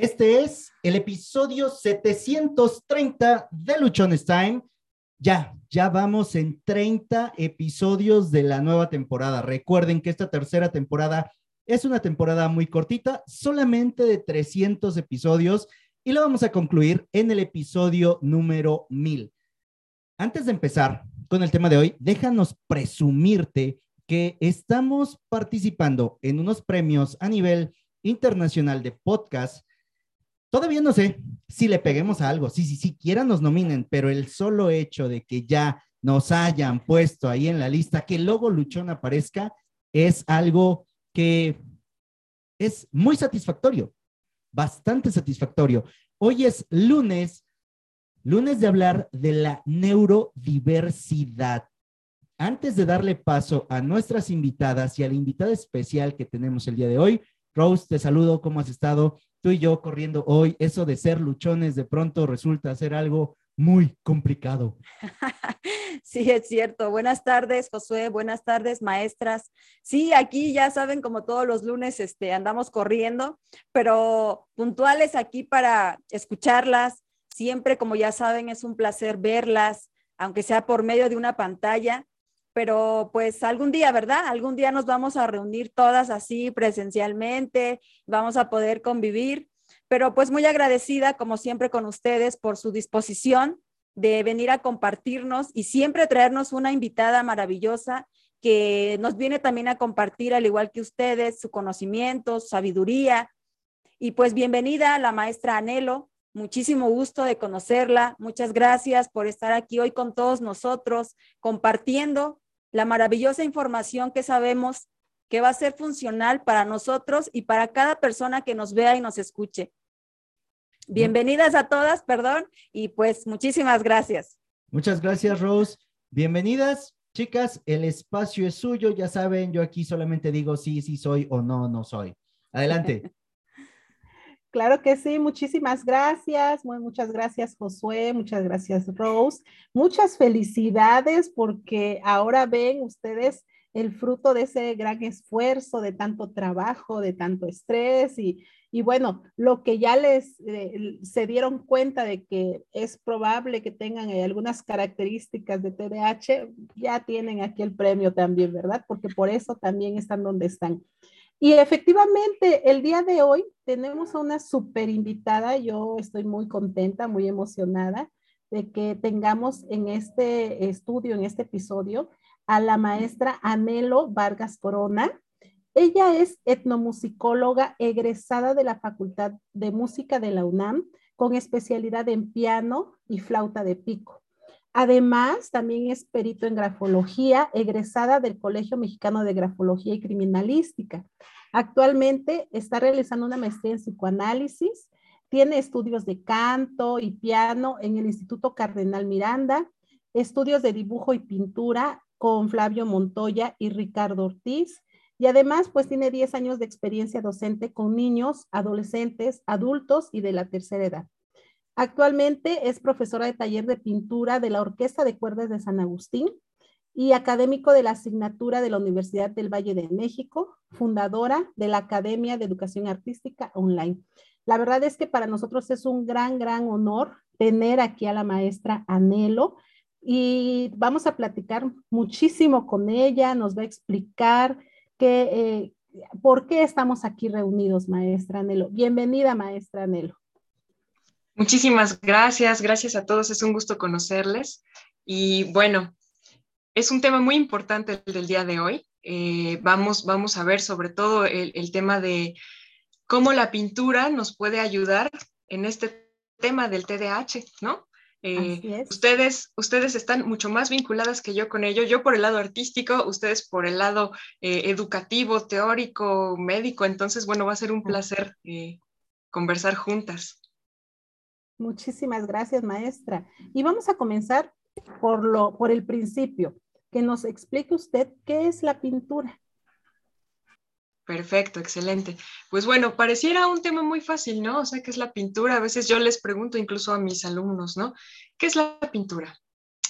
Este es el episodio 730 de Luchones Time. Ya, ya vamos en 30 episodios de la nueva temporada. Recuerden que esta tercera temporada es una temporada muy cortita, solamente de 300 episodios, y lo vamos a concluir en el episodio número 1000. Antes de empezar con el tema de hoy, déjanos presumirte que estamos participando en unos premios a nivel internacional de podcast Todavía no sé si le peguemos a algo, si, si siquiera nos nominen, pero el solo hecho de que ya nos hayan puesto ahí en la lista, que el logo Luchón aparezca, es algo que es muy satisfactorio, bastante satisfactorio. Hoy es lunes, lunes de hablar de la neurodiversidad. Antes de darle paso a nuestras invitadas y a la invitada especial que tenemos el día de hoy, Rose, te saludo, ¿cómo has estado? Tú y yo corriendo hoy, eso de ser luchones de pronto resulta ser algo muy complicado. Sí, es cierto. Buenas tardes, Josué. Buenas tardes, maestras. Sí, aquí ya saben, como todos los lunes, este, andamos corriendo, pero puntuales aquí para escucharlas. Siempre, como ya saben, es un placer verlas, aunque sea por medio de una pantalla pero pues algún día, ¿verdad? Algún día nos vamos a reunir todas así presencialmente, vamos a poder convivir, pero pues muy agradecida como siempre con ustedes por su disposición de venir a compartirnos y siempre traernos una invitada maravillosa que nos viene también a compartir, al igual que ustedes, su conocimiento, su sabiduría. Y pues bienvenida a la maestra Anelo, muchísimo gusto de conocerla. Muchas gracias por estar aquí hoy con todos nosotros, compartiendo la maravillosa información que sabemos que va a ser funcional para nosotros y para cada persona que nos vea y nos escuche. Bienvenidas a todas, perdón, y pues muchísimas gracias. Muchas gracias, Rose. Bienvenidas, chicas, el espacio es suyo, ya saben, yo aquí solamente digo sí, sí soy o no, no soy. Adelante. Claro que sí, muchísimas gracias, muchas gracias Josué, muchas gracias Rose, muchas felicidades porque ahora ven ustedes el fruto de ese gran esfuerzo, de tanto trabajo, de tanto estrés y, y bueno, lo que ya les eh, se dieron cuenta de que es probable que tengan algunas características de TDAH, ya tienen aquí el premio también, ¿verdad? Porque por eso también están donde están. Y efectivamente, el día de hoy tenemos a una super invitada. Yo estoy muy contenta, muy emocionada de que tengamos en este estudio, en este episodio, a la maestra Anelo Vargas Corona. Ella es etnomusicóloga egresada de la Facultad de Música de la UNAM con especialidad en piano y flauta de pico. Además, también es perito en grafología, egresada del Colegio Mexicano de Grafología y Criminalística. Actualmente está realizando una maestría en psicoanálisis, tiene estudios de canto y piano en el Instituto Cardenal Miranda, estudios de dibujo y pintura con Flavio Montoya y Ricardo Ortiz, y además, pues tiene 10 años de experiencia docente con niños, adolescentes, adultos y de la tercera edad. Actualmente es profesora de taller de pintura de la Orquesta de Cuerdas de San Agustín y académico de la asignatura de la Universidad del Valle de México, fundadora de la Academia de Educación Artística Online. La verdad es que para nosotros es un gran, gran honor tener aquí a la maestra Anelo y vamos a platicar muchísimo con ella, nos va a explicar que, eh, por qué estamos aquí reunidos, maestra Anelo. Bienvenida, maestra Anelo. Muchísimas gracias, gracias a todos, es un gusto conocerles. Y bueno, es un tema muy importante el del día de hoy. Eh, vamos, vamos a ver sobre todo el, tema de cómo la pintura nos puede ayudar en este tema del TDAH, ¿no? Eh, ustedes, ustedes están mucho más vinculadas que yo con ello. Yo por el lado artístico, ustedes por el lado eh, educativo, teórico, médico. Entonces, bueno, va a ser un placer conversar juntas. Muchísimas gracias, maestra. Y vamos a comenzar por, lo, por el principio, que nos explique usted qué es la pintura. Perfecto, excelente. Pues bueno, pareciera un tema muy fácil, ¿no? O sea, ¿qué es la pintura? A veces yo les pregunto incluso a mis alumnos, ¿no? ¿Qué es la pintura?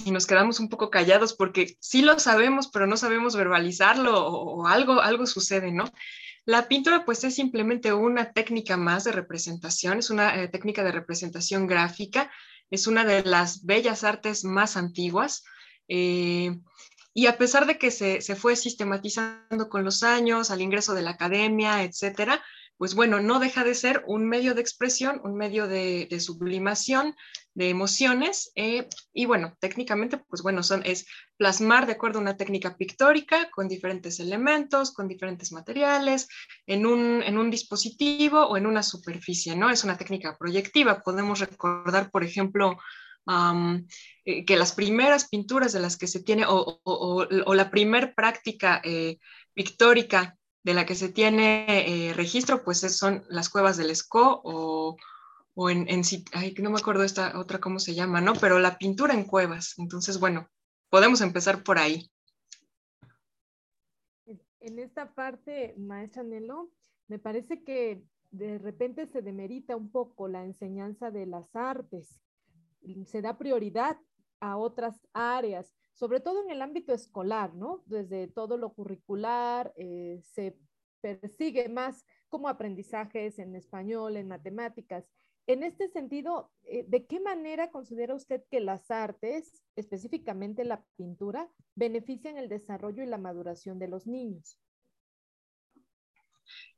Y nos quedamos un poco callados porque sí lo sabemos, pero no sabemos verbalizarlo o, algo, algo sucede, ¿no? La pintura pues es simplemente una técnica más de representación, es una eh, técnica de representación gráfica, es una de las bellas artes más antiguas. Eh, y a pesar de que se, se, fue sistematizando con los años, al ingreso de la academia, etcétera, pues bueno, no deja de ser un medio de expresión, un medio de, sublimación de emociones. Eh, y bueno, técnicamente, pues bueno, son, es plasmar de acuerdo a una técnica pictórica con diferentes elementos, con diferentes materiales, en un, dispositivo o en una superficie, ¿no? Es una técnica proyectiva. Podemos recordar, por ejemplo, eh, que las primeras pinturas de las que se tiene, o, o, la primer práctica eh, pictórica de la que se tiene eh, registro, pues son las cuevas del Esco o, o en, en ay, no me acuerdo esta otra cómo se llama, ¿no? Pero la pintura en cuevas. Entonces, bueno, podemos empezar por ahí. En esta parte, maestra Nelo, me parece que de repente se demerita un poco la enseñanza de las artes. Se da prioridad a otras áreas sobre todo en el ámbito escolar, ¿no? Desde todo lo curricular, eh, se persigue más como aprendizajes en español, en matemáticas. En este sentido, eh, ¿de qué manera considera usted que las artes, específicamente la pintura, benefician el desarrollo y la maduración de los niños?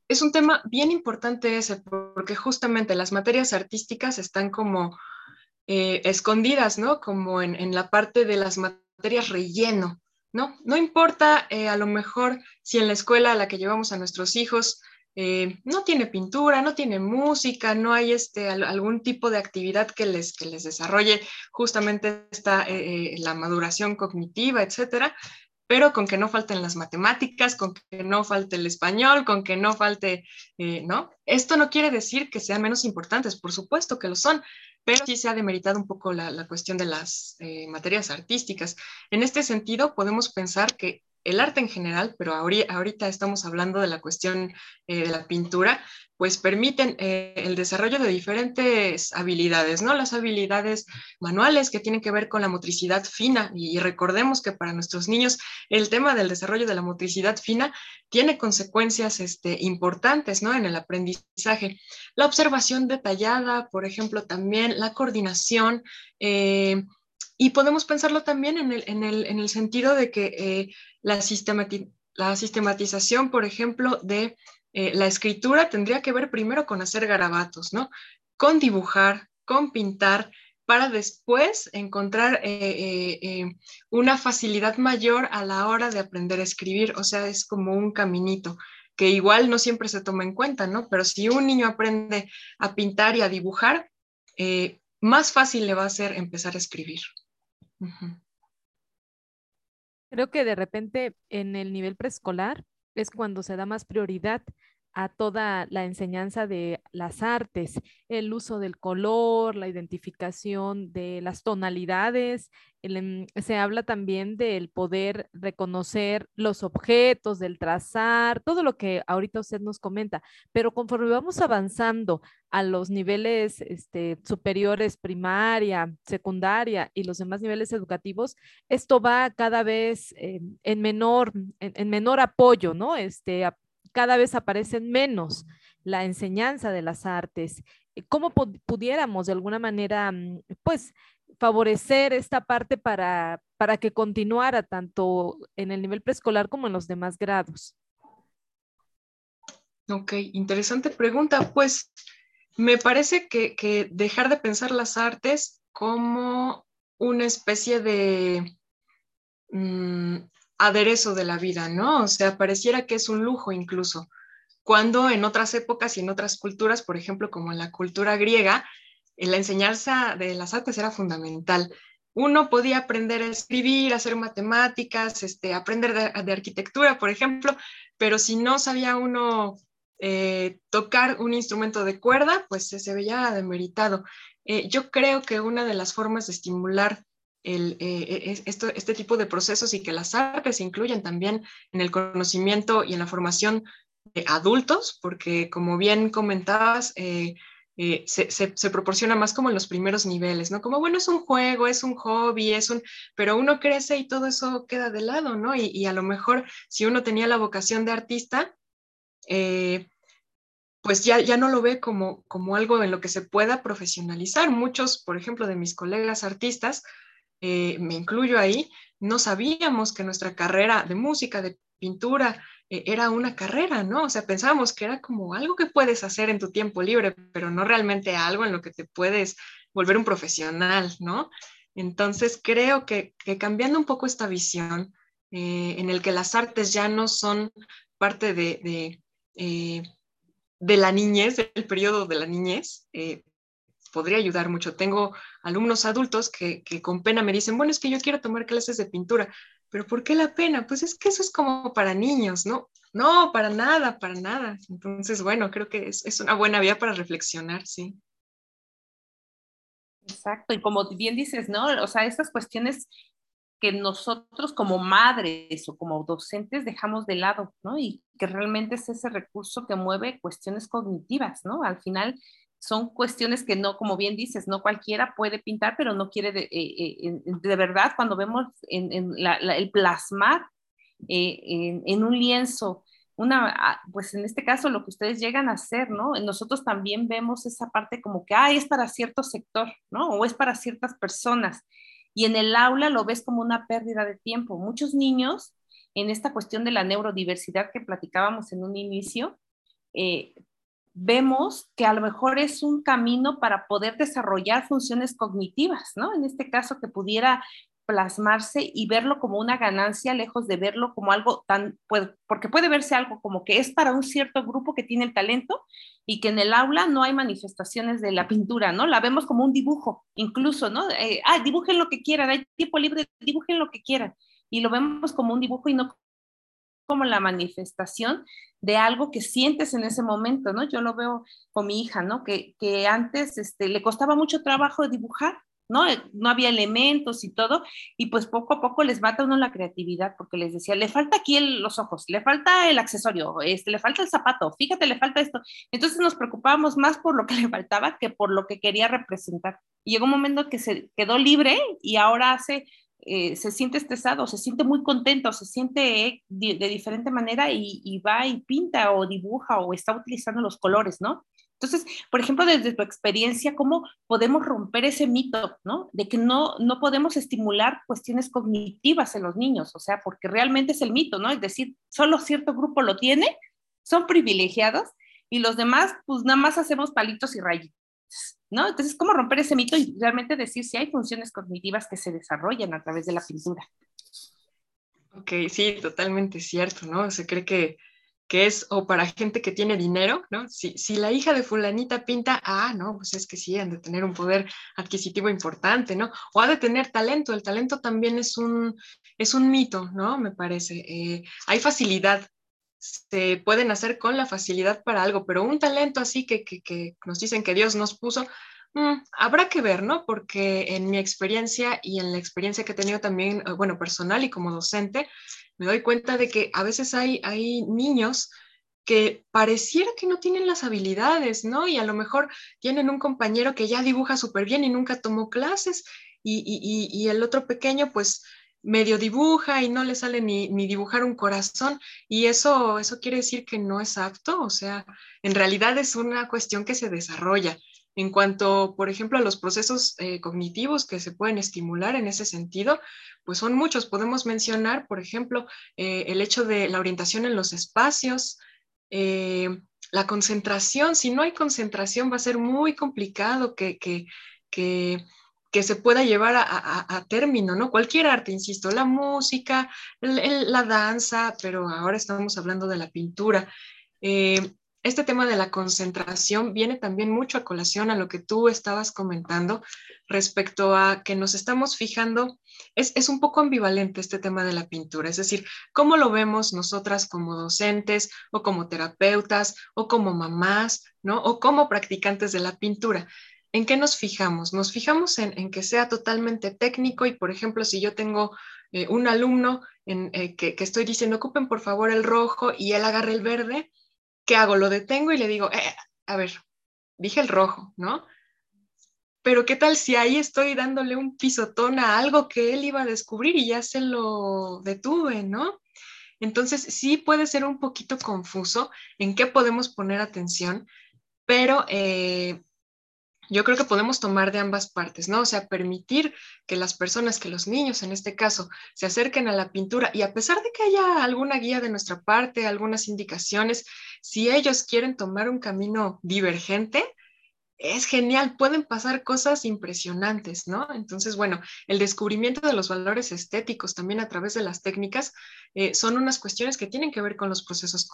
Es un tema bien importante ese, porque justamente las materias artísticas están como eh, escondidas, ¿no? Como en, en, la parte de las materias relleno, ¿no? No importa eh, a lo mejor si en la escuela a la que llevamos a nuestros hijos eh, no tiene pintura, no tiene música, no hay este, algún tipo de actividad que les, que les desarrolle justamente esta, eh, la maduración cognitiva, etcétera, pero con que no falten las matemáticas, con que no falte el español, con que no falte, ¿no? Esto no quiere decir que sean menos importantes, por supuesto que lo son, pero sí se ha demeritado un poco la, cuestión de las eh, materias artísticas. En este sentido, podemos pensar que el arte en general, pero ahorita estamos hablando de la cuestión eh, de la pintura, pues permiten eh, el desarrollo de diferentes habilidades, ¿no? Las habilidades manuales que tienen que ver con la motricidad fina y, recordemos que para nuestros niños el tema del desarrollo de la motricidad fina tiene consecuencias este, importantes, ¿no? En el aprendizaje. La observación detallada, por ejemplo, también la coordinación. Eh, y podemos pensarlo también en el, en el, en el sentido de que eh, la, la sistematización, por ejemplo, de eh, la escritura tendría que ver primero con hacer garabatos, ¿no? Con dibujar, con pintar, para después encontrar eh, una facilidad mayor a la hora de aprender a escribir. O sea, es como un caminito que igual no siempre se toma en cuenta, ¿no? Pero si un niño aprende a pintar y a dibujar, más fácil le va a ser empezar a escribir. Creo que de repente en el nivel preescolar es cuando se da más prioridad a toda la enseñanza de las artes, el uso del color, la identificación de las tonalidades. Se habla también del poder reconocer los objetos, del trazar, todo lo que ahorita usted nos comenta. Pero conforme vamos avanzando a los niveles este, superiores, primaria, secundaria y los demás niveles educativos, esto va cada vez en, menor, en, menor apoyo, ¿no? Este, cada vez aparecen menos la enseñanza de las artes. ¿Cómo pudiéramos de alguna manera, mm, pues, favorecer esta parte para, para que continuara tanto en el nivel preescolar como en los demás grados? Ok, interesante pregunta. Pues me parece que, dejar de pensar las artes como una especie de mm, aderezo de la vida, ¿no? O sea, pareciera que es un lujo incluso, cuando en otras épocas y en otras culturas, por ejemplo, como en la cultura griega, eh, la enseñanza de las artes era fundamental. Uno podía aprender a escribir, hacer matemáticas, este, aprender de arquitectura, por ejemplo, pero si no sabía uno eh, tocar un instrumento de cuerda, pues se, veía demeritado. Eh, yo creo que una de las formas de estimular eh, este tipo de procesos y que las artes se incluyen también en el conocimiento y en la formación de adultos, porque como bien comentabas, se, se, proporciona más como en los primeros niveles, ¿no? Como, bueno, es un juego, es un hobby, es un, pero uno crece y todo eso queda de lado, ¿no? Y, y a lo mejor si uno tenía la vocación de artista, eh, pues ya, ya no lo ve como, como algo en lo que se pueda profesionalizar. Muchos, por ejemplo, de mis colegas artistas, eh, me incluyo ahí, no sabíamos que nuestra carrera de música, de pintura, eh, era una carrera, ¿no? O sea, pensábamos que era como algo que puedes hacer en tu tiempo libre, pero no realmente algo en lo que te puedes volver un profesional, ¿no? Entonces, creo que, cambiando un poco esta visión, eh, en el que las artes ya no son parte de, de la niñez, del periodo de la niñez, eh, podría ayudar mucho. Tengo alumnos adultos que, con pena me dicen, bueno, es que yo quiero tomar clases de pintura, pero ¿por qué la pena? Pues es que eso es como para niños, ¿no? No, para nada, para nada. Entonces, bueno, creo que es, es una buena vía para reflexionar, sí. Exacto, y como bien dices, ¿no? O sea, estas cuestiones que nosotros como madres o como docentes dejamos de lado, ¿no? Y que realmente es ese recurso que mueve cuestiones cognitivas, ¿no? Al final son cuestiones que no, como bien dices, no cualquiera puede pintar, pero no quiere de, eh, eh, de verdad cuando vemos en, el plasmar eh, en, un lienzo, una, ah, pues en este caso lo que ustedes llegan a hacer, ¿no? Nosotros también vemos esa parte como que, ah, es para cierto sector, ¿no? O es para ciertas personas y en el aula lo ves como una pérdida de tiempo. Muchos niños, en esta cuestión de la neurodiversidad que platicábamos en un inicio, eh, vemos que a lo mejor es un camino para poder desarrollar funciones cognitivas, ¿no? En este caso, que pudiera plasmarse y verlo como una ganancia, lejos de verlo como algo tan, porque puede verse algo como que es para un cierto grupo que tiene el talento y que en el aula no hay manifestaciones de la pintura, ¿no? La vemos como un dibujo, incluso, ¿no? Eh, ah, dibujen lo que quieran, hay tiempo libre, dibujen lo que quieran. Y lo vemos como un dibujo y no como la manifestación de algo que sientes en ese momento, ¿no? Yo lo veo con mi hija, ¿no? Que, antes este, le costaba mucho trabajo dibujar ¿no? Eh, no había elementos y todo, y pues poco a poco les mata uno la creatividad, porque les decía, le falta aquí los ojos, le falta el accesorio, este, le falta el zapato, fíjate, le falta esto. Entonces nos preocupábamos más por lo que le faltaba que por lo que quería representar. Y llegó un momento que se quedó libre y ahora hace, eh, se siente estresado, se siente muy contento, se siente de, diferente manera y, y va y pinta o dibuja o está utilizando los colores, ¿no? Entonces, por ejemplo, desde tu experiencia, ¿cómo podemos romper ese mito, ¿no? De que no, no podemos estimular cuestiones cognitivas en los niños, o sea, porque realmente es el mito, ¿no? Es decir, solo cierto grupo lo tiene, son privilegiados y los demás, pues nada más hacemos palitos y rayitos, Entonces, ¿cómo romper ese mito y realmente decir si hay funciones cognitivas que se desarrollan a través de la pintura? Ok, sí, totalmente cierto, ¿no? Se cree que que es o para gente que tiene dinero, ¿no? Si, si, la hija de fulanita pinta, ah, no, pues es que sí, han de tener un poder adquisitivo importante, ¿no? O ha de tener talento, el talento también es un, es un mito, ¿no? Me parece. Eh, hay facilidad, se pueden hacer con la facilidad para algo, pero un talento así que, que, nos dicen que Dios nos puso, mm, habrá que ver, ¿no? Porque en mi experiencia y en la experiencia que he tenido también, eh, bueno, personal y como docente, me doy cuenta de que a veces hay, hay niños que pareciera que no tienen las habilidades, ¿no? Y a lo mejor tienen un compañero que ya dibuja súper bien y nunca tomó clases y, el otro pequeño pues medio dibuja y no le sale ni, dibujar un corazón y eso, eso quiere decir que no es apto, o sea, en realidad es una cuestión que se desarrolla. En cuanto, por ejemplo, a los procesos eh, cognitivos que se pueden estimular en ese sentido, pues son muchos. Podemos mencionar, por ejemplo, eh, el hecho de la orientación en los espacios, eh, la concentración. Si no hay concentración, va a ser muy complicado que, que, que, se pueda llevar a, término, ¿no? Cualquier arte, insisto, la música, la danza, pero ahora estamos hablando de la pintura. Eh, este tema de la concentración viene también mucho a colación a lo que tú estabas comentando respecto a que nos estamos fijando, es, un poco ambivalente este tema de la pintura, es decir, cómo lo vemos nosotras como docentes o como terapeutas o como mamás, ¿no? O como practicantes de la pintura. ¿En qué nos fijamos? Nos fijamos en, que sea totalmente técnico y, por ejemplo, si yo tengo eh, un alumno en, eh, que, estoy diciendo, ocupen por favor el rojo y él agarra el verde, ¿qué hago? Lo detengo y le digo, eh, a ver, dije el rojo, ¿no? Pero ¿qué tal si ahí estoy dándole un pisotón a algo que él iba a descubrir y ya se lo detuve, ¿no? Entonces, sí puede ser un poquito confuso en qué podemos poner atención, pero yo creo que podemos tomar de ambas partes, ¿no? O sea, permitir que las personas, que los niños en este caso, se acerquen a la pintura y a pesar de que haya alguna guía de nuestra parte, algunas indicaciones, si ellos quieren tomar un camino divergente, es genial, pueden pasar cosas impresionantes, ¿no? Entonces, bueno, el descubrimiento de los valores estéticos también a través de las técnicas eh, son unas cuestiones que tienen que ver con los procesos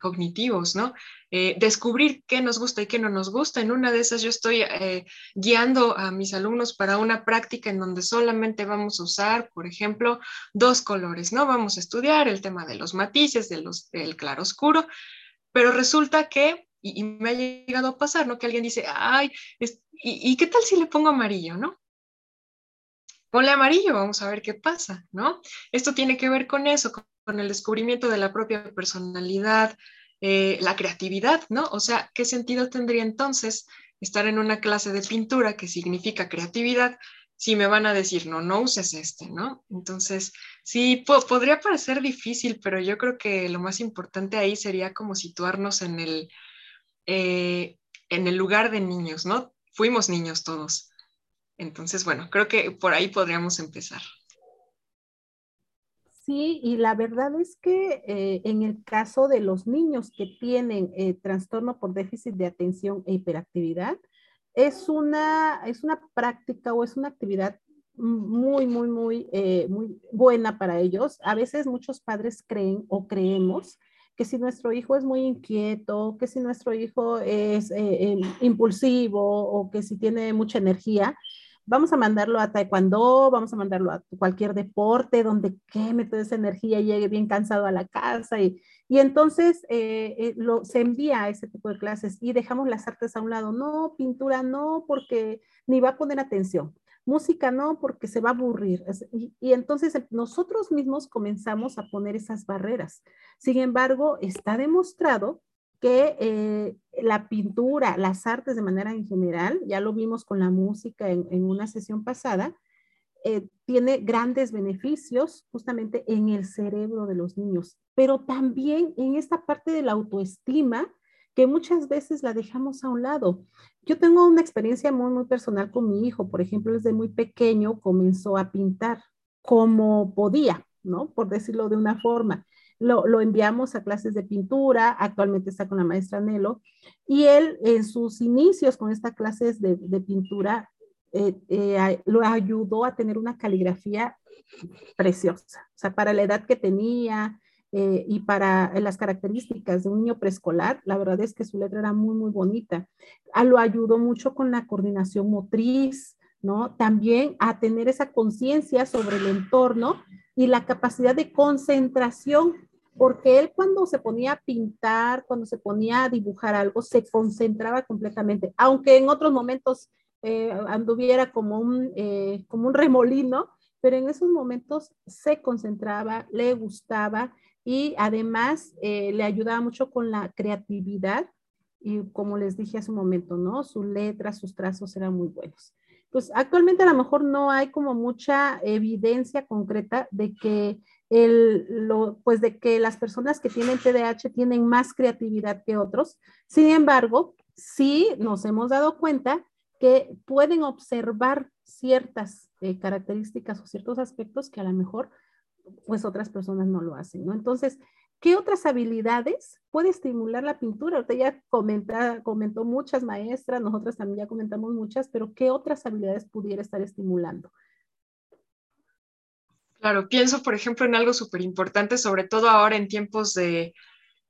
cognitivos, ¿no? Eh, descubrir qué nos gusta y qué no nos gusta. En una de esas yo estoy eh, guiando a mis alumnos para una práctica en donde solamente vamos a usar, por ejemplo, dos colores, ¿no? Vamos a estudiar el tema de los matices, de los, del claro oscuro, pero resulta que y, me ha llegado a pasar, ¿no? Que alguien dice, ay, ¿y, qué tal si le pongo amarillo, no? Ponle amarillo, vamos a ver qué pasa, ¿no? Esto tiene que ver con eso, con, el descubrimiento de la propia personalidad, eh, la creatividad, ¿no? O sea, ¿qué sentido tendría entonces estar en una clase de pintura que significa creatividad si me van a decir, no, no uses este, ¿no? Entonces, sí, podría parecer difícil, pero yo creo que lo más importante ahí sería como situarnos en el, eh, en el lugar de niños, ¿no? Fuimos niños todos. Entonces, bueno, creo que por ahí podríamos empezar. Sí, y la verdad es que eh, en el caso de los niños que tienen eh, trastorno por déficit de atención e hiperactividad, es una, es una práctica o es una actividad muy, muy, muy, muy buena para ellos. A veces muchos padres creen o creemos que si nuestro hijo es muy inquieto, que si nuestro hijo es eh, impulsivo o que si tiene mucha energía, vamos a mandarlo a taekwondo, vamos a mandarlo a cualquier deporte donde queme toda esa energía llegue bien cansado a la casa y, y entonces eh, eh, lo, se envía a ese tipo de clases y dejamos las artes a un lado. No, pintura no, porque ni va a poner atención música no, porque se va a aburrir. Y, entonces nosotros mismos comenzamos a poner esas barreras. Sin embargo, está demostrado que eh, la pintura, las artes de manera en general, ya lo vimos con la música en, una sesión pasada, eh, tiene grandes beneficios justamente en el cerebro de los niños, pero también en esta parte de la autoestima que muchas veces la dejamos a un lado. Yo tengo una experiencia muy, muy personal con mi hijo. Por ejemplo, desde muy pequeño comenzó a pintar como podía, ¿no? Por decirlo de una forma. Lo, lo, enviamos a clases de pintura, actualmente está con la maestra Nelo, y él en sus inicios con estas clases de, pintura eh, eh, lo ayudó a tener una caligrafía preciosa, o sea, para la edad que tenía, eh, y para las características de un niño preescolar, la verdad es que su letra era muy, muy bonita. A, ah, lo ayudó mucho con la coordinación motriz, ¿no? También a tener esa conciencia sobre el entorno y la capacidad de concentración, porque él cuando se ponía a pintar, cuando se ponía a dibujar algo, se concentraba completamente, aunque en otros momentos eh, anduviera como un, eh, como un remolino, pero en esos momentos se concentraba, le gustaba y además eh, le ayudaba mucho con la creatividad y como les dije hace un momento, ¿no? Sus letras, sus trazos eran muy buenos. Pues actualmente a lo mejor no hay como mucha evidencia concreta de que el, lo, pues de que las personas que tienen TDAH tienen más creatividad que otros. Sin embargo, sí nos hemos dado cuenta que pueden observar ciertas eh, características o ciertos aspectos que a lo mejor pues otras personas no lo hacen, ¿no? Entonces, ¿qué otras habilidades puede estimular la pintura? Usted ya comenta, comentó muchas maestras, nosotras también ya comentamos muchas, pero ¿qué otras habilidades pudiera estar estimulando? Claro, pienso, por ejemplo, en algo súper importante, sobre todo ahora en tiempos de,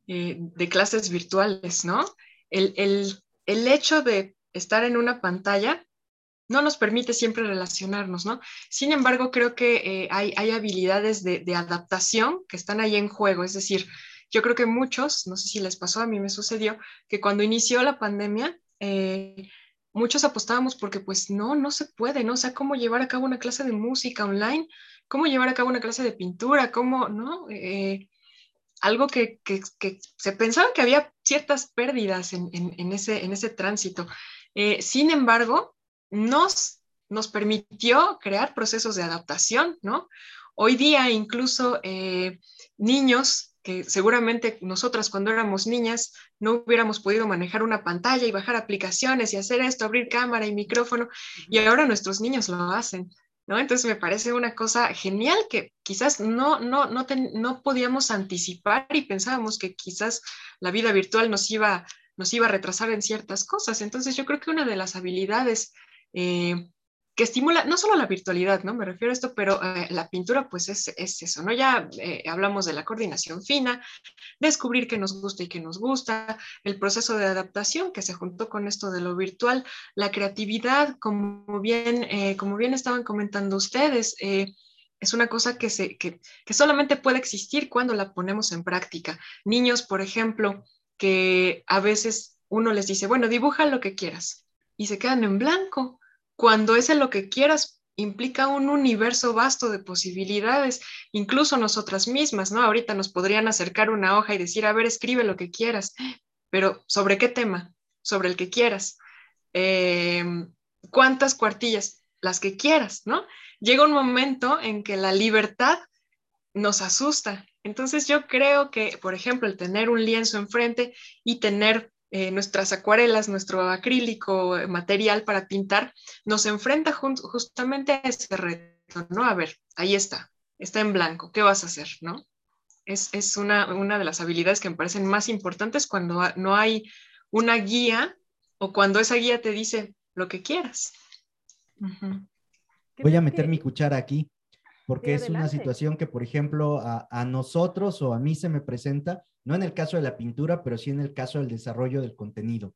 eh, de clases virtuales, ¿no? El, el, el hecho de estar en una pantalla no nos permite siempre relacionarnos, ¿no? Sin embargo, creo que eh, hay, hay, habilidades de, adaptación que están ahí en juego, es decir, yo creo que muchos, no sé si les pasó, a mí me sucedió, que cuando inició la pandemia, eh, muchos apostábamos porque pues no, no se puede, ¿no? O sea, cómo llevar a cabo una clase de música online, cómo llevar a cabo una clase de pintura, cómo, ¿no? Eh, algo que, se pensaba que había ciertas pérdidas en, ese, en ese tránsito. sin embargo, nos, nos permitió crear procesos de adaptación, ¿no? Hoy día incluso eh, niños que seguramente nosotras cuando éramos niñas no hubiéramos podido manejar una pantalla y bajar aplicaciones y hacer esto, abrir cámara y micrófono, y ahora nuestros niños lo hacen. ¿No? Entonces me parece una cosa genial que quizás no, no, no, no podíamos anticipar y pensábamos que quizás la vida virtual nos iba, nos iba a retrasar en ciertas cosas. Entonces yo creo que una de las habilidades eh, que estimula no solo la virtualidad, ¿no? Me refiero a esto, pero eh, la pintura pues es, es, eso, ¿no? Ya eh, hablamos de la coordinación fina, descubrir qué nos gusta y qué nos gusta, el proceso de adaptación que se juntó con esto de lo virtual, la creatividad, como bien, eh, como bien estaban comentando ustedes, es una cosa que, se, que, que solamente puede existir cuando la ponemos en práctica. Niños, por ejemplo, que a veces uno les dice, bueno, dibuja lo que quieras y se quedan en blanco cuando es en lo que quieras, implica un universo vasto de posibilidades, incluso nosotras mismas, ¿no? Ahorita nos podrían acercar una hoja y decir, a ver, escribe lo que quieras, pero ¿sobre qué tema? Sobre el que quieras. Em, ¿Cuántas cuartillas? Las que quieras, ¿no? Llega un momento en que la libertad nos asusta. Entonces yo creo que, por ejemplo, el tener un lienzo enfrente y tener eh, nuestras acuarelas, nuestro acrílico eh, material para pintar, nos enfrenta justamente a ese reto, ¿no? A ver, ahí está, está en blanco, ¿qué vas a hacer, no? Es, es una, una, de las habilidades que me parecen más importantes cuando no hay una guía o cuando esa guía te dice lo que quieras. Voy a meter mi cuchara aquí, porque es una situación que, por ejemplo, a, a nosotros o a mí se me presenta no en el caso de la pintura, pero sí en el caso del desarrollo del contenido.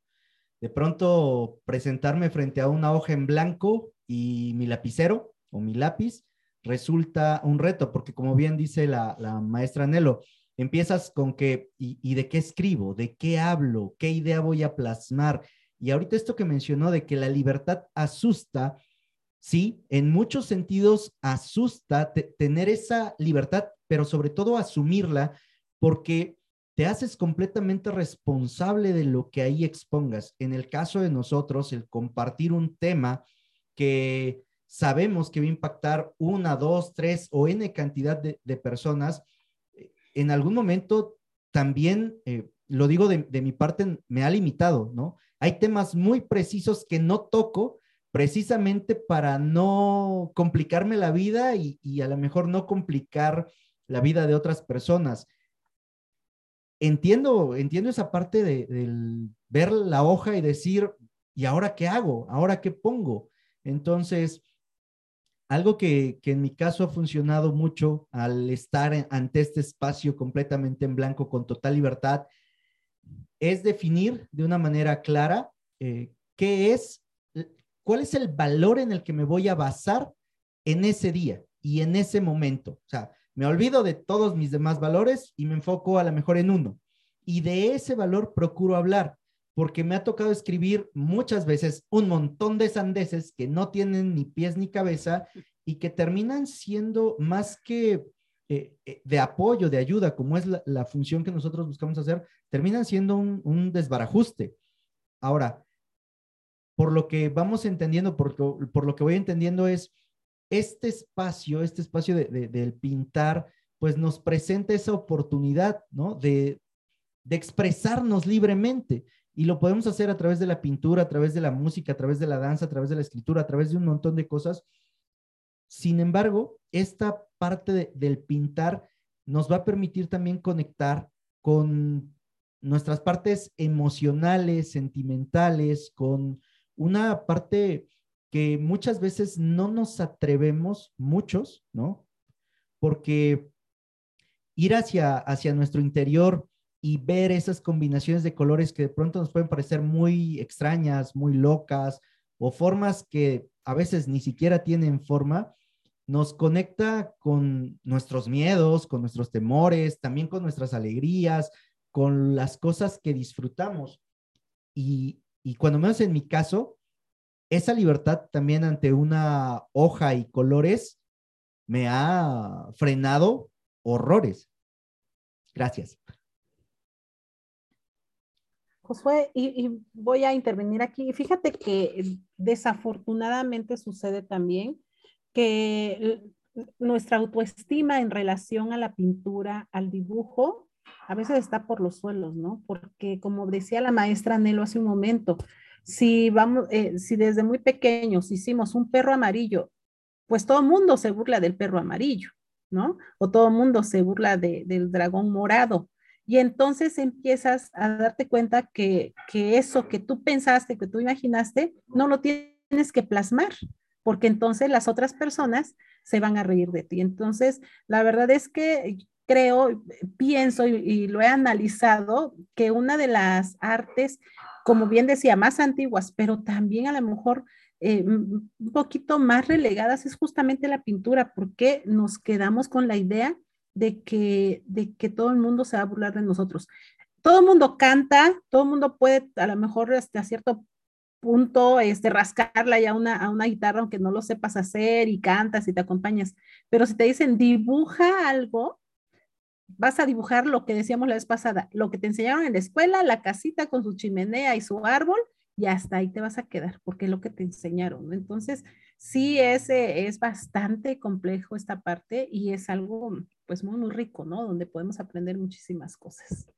De pronto, presentarme frente a una hoja en blanco y mi lapicero o mi lápiz resulta un reto, porque como bien dice la, maestra Nelo, empiezas con que, y, de qué escribo? ¿De qué hablo? ¿Qué idea voy a plasmar? Y ahorita esto que mencionó de que la libertad asusta, sí, en muchos sentidos asusta tener esa libertad, pero sobre todo asumirla, porque te haces completamente responsable de lo que ahí expongas. En el caso de nosotros, el compartir un tema que sabemos que va a impactar una, dos, tres o n cantidad de, personas, eh, en algún momento también, eh, lo digo de, mi parte, me ha limitado, ¿no? Hay temas muy precisos que no toco precisamente para no complicarme la vida y, y a lo mejor no complicar la vida de otras personas entiendo, entiendo esa parte de, ver la hoja y decir, ¿y ahora qué hago? ¿Ahora qué pongo? Entonces, algo que, que en mi caso ha funcionado mucho al estar ante este espacio completamente en blanco con total libertad es definir de una manera clara eh, qué es, cuál es el valor en el que me voy a basar en ese día y en ese momento. O sea, me olvido de todos mis demás valores y me enfoco a lo mejor en uno. Y de ese valor procuro hablar, porque me ha tocado escribir muchas veces un montón de sandeces que no tienen ni pies ni cabeza y que terminan siendo más que eh, eh, de apoyo, de ayuda, como es la, función que nosotros buscamos hacer, terminan siendo un, desbarajuste. Ahora, por lo que vamos entendiendo, por, por lo que voy entendiendo es, este espacio, este espacio del pintar, pues nos presenta esa oportunidad, ¿no? De, de expresarnos libremente. Y lo podemos hacer a través de la pintura, a través de la música, a través de la danza, a través de la escritura, a través de un montón de cosas. Sin embargo, esta parte del pintar nos va a permitir también conectar con nuestras partes emocionales, sentimentales, con una parte que muchas veces no nos atrevemos, muchos, ¿no? Porque ir hacia, hacia nuestro interior y ver esas combinaciones de colores que de pronto nos pueden parecer muy extrañas, muy locas, o formas que a veces ni siquiera tienen forma, nos conecta con nuestros miedos, con nuestros temores, también con nuestras alegrías, con las cosas que disfrutamos. Y, y cuando menos en mi caso, esa libertad también ante una hoja y colores me ha frenado horrores. Gracias. Josué, y, voy a intervenir aquí. Fíjate que desafortunadamente sucede también que nuestra autoestima en relación a la pintura, al dibujo, a veces está por los suelos, ¿no? Porque como decía la maestra Nelo hace un momento, si vamos, eh, si desde muy pequeños hicimos un perro amarillo, pues todo mundo se burla del perro amarillo, ¿no? O todo mundo se burla del dragón morado. Y entonces empiezas a darte cuenta que, que eso que tú pensaste, que tú imaginaste, no lo tienes que plasmar, porque entonces las otras personas se van a reír de ti. Entonces, la verdad es que creo, pienso y, lo he analizado, que una de las artes, como bien decía, más antiguas, pero también a lo mejor eh, un poquito más relegadas es justamente la pintura, porque nos quedamos con la idea de que, de que todo el mundo se va a burlar de nosotros. Todo el mundo canta, todo el mundo puede a lo mejor hasta cierto punto este, rascarla ya una, a una guitarra aunque no lo sepas hacer y cantas y te acompañas. Pero si te dicen dibuja algo, vas a dibujar lo que decíamos la vez pasada, lo que te enseñaron en la escuela, la casita con su chimenea y su árbol, y hasta ahí te vas a quedar, porque es lo que te enseñaron. Entonces, sí es, eh, es bastante complejo esta parte y es algo pues muy, muy rico, ¿no? Donde podemos aprender muchísimas cosas.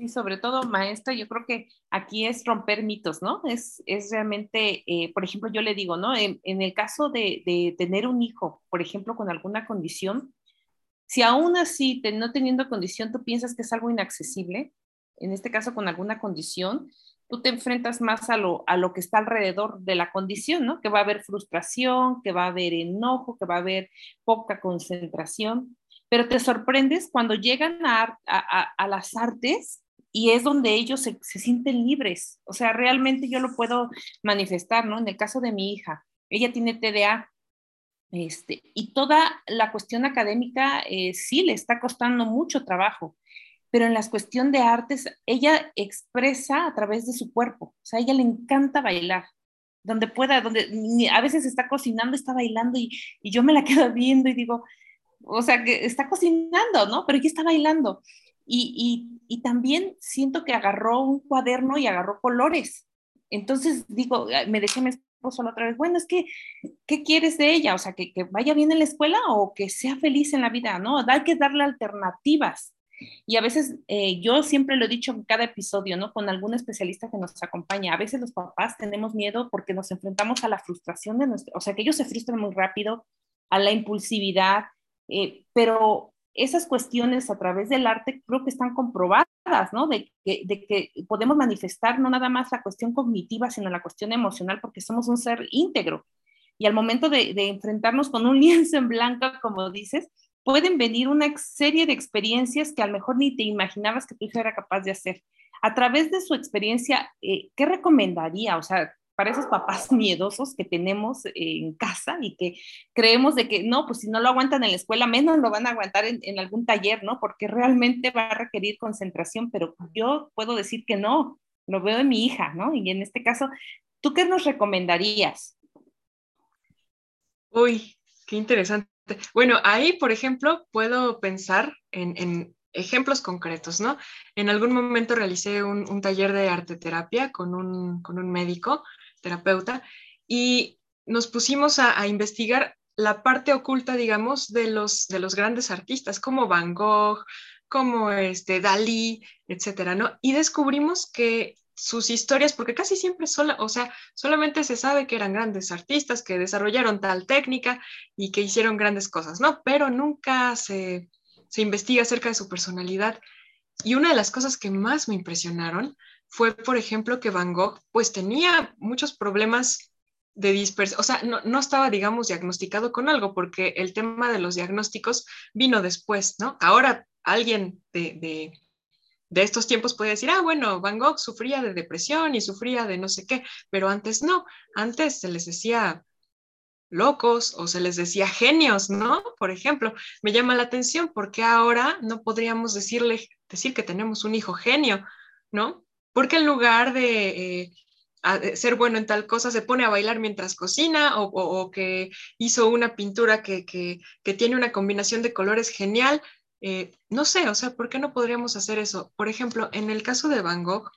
Sí, sobre todo, maestra, yo creo que aquí es romper mitos, ¿no? Es, es realmente, eh, por ejemplo, yo le digo, ¿no? En, el caso de, tener un hijo, por ejemplo, con alguna condición, si aún así, no teniendo condición, tú piensas que es algo inaccesible, en este caso con alguna condición, tú te enfrentas más a lo, a lo que está alrededor de la condición, ¿no? Que va a haber frustración, que va a haber enojo, que va a haber poca concentración, pero te sorprendes cuando llegan a, a, a las artes y es donde ellos se, sienten libres. O sea, realmente yo lo puedo manifestar, ¿no? En el caso de mi hija, ella tiene TDA. Este, y toda la cuestión académica eh, sí le está costando mucho trabajo, pero en la cuestión de artes, ella expresa a través de su cuerpo, o sea, ella le encanta bailar, donde pueda, donde a veces está cocinando, está bailando y, y yo me la quedo viendo y digo, o sea, que está cocinando, ¿no? Pero ella está bailando. Y, y, también siento que agarró un cuaderno y agarró colores. Entonces digo, me decía mi esposo la otra vez, bueno, es que, ¿qué quieres de ella? O sea, que, que vaya bien en la escuela o que sea feliz en la vida, ¿no? Hay que darle alternativas. Y a veces, eh, yo siempre lo he dicho en cada episodio, ¿no? Con algún especialista que nos acompaña, a veces los papás tenemos miedo porque nos enfrentamos a la frustración de nuestro, o sea, que ellos se frustran muy rápido, a la impulsividad, eh, pero esas cuestiones a través del arte creo que están comprobadas, ¿no? De que, de que, podemos manifestar no nada más la cuestión cognitiva, sino la cuestión emocional, porque somos un ser íntegro. Y al momento de, enfrentarnos con un lienzo en blanco, como dices, pueden venir una serie de experiencias que a lo mejor ni te imaginabas que tú era capaz de hacer. A través de su experiencia, eh, ¿qué recomendaría? O sea, para esos papás miedosos que tenemos en casa y que creemos de que no, pues si no lo aguantan en la escuela, menos lo van a aguantar en, algún taller, ¿no? Porque realmente va a requerir concentración, pero yo puedo decir que no, lo veo en mi hija, ¿no? Y en este caso, ¿tú qué nos recomendarías? Uy, qué interesante. Bueno, ahí, por ejemplo, puedo pensar en, ejemplos concretos, ¿no? En algún momento realicé un, taller de arte terapia con un, con un médico terapeuta, y nos pusimos a, investigar la parte oculta, digamos, de los, de los grandes artistas, como Van Gogh, como este, Dalí, etcétera, ¿no? Y descubrimos que sus historias, porque casi siempre sola, o sea, solamente se sabe que eran grandes artistas, que desarrollaron tal técnica y que hicieron grandes cosas, ¿no? Pero nunca se, se investiga acerca de su personalidad. Y una de las cosas que más me impresionaron fue, por ejemplo, que Van Gogh pues tenía muchos problemas de dispersión, o sea, no, estaba, digamos, diagnosticado con algo, porque el tema de los diagnósticos vino después, ¿no? Ahora alguien de, de, estos tiempos puede decir, ah, bueno, Van Gogh sufría de depresión y sufría de no sé qué, pero antes no, antes se les decía locos o se les decía genios, ¿no? Por ejemplo, me llama la atención porque ahora no podríamos decirle, decir que tenemos un hijo genio, ¿no? Porque en lugar eh, de, ser bueno en tal cosa se pone a bailar mientras cocina o, que hizo una pintura que, tiene una combinación de colores genial? Eh, no sé, o sea, ¿por qué no podríamos hacer eso? Por ejemplo, en el caso de Van Gogh,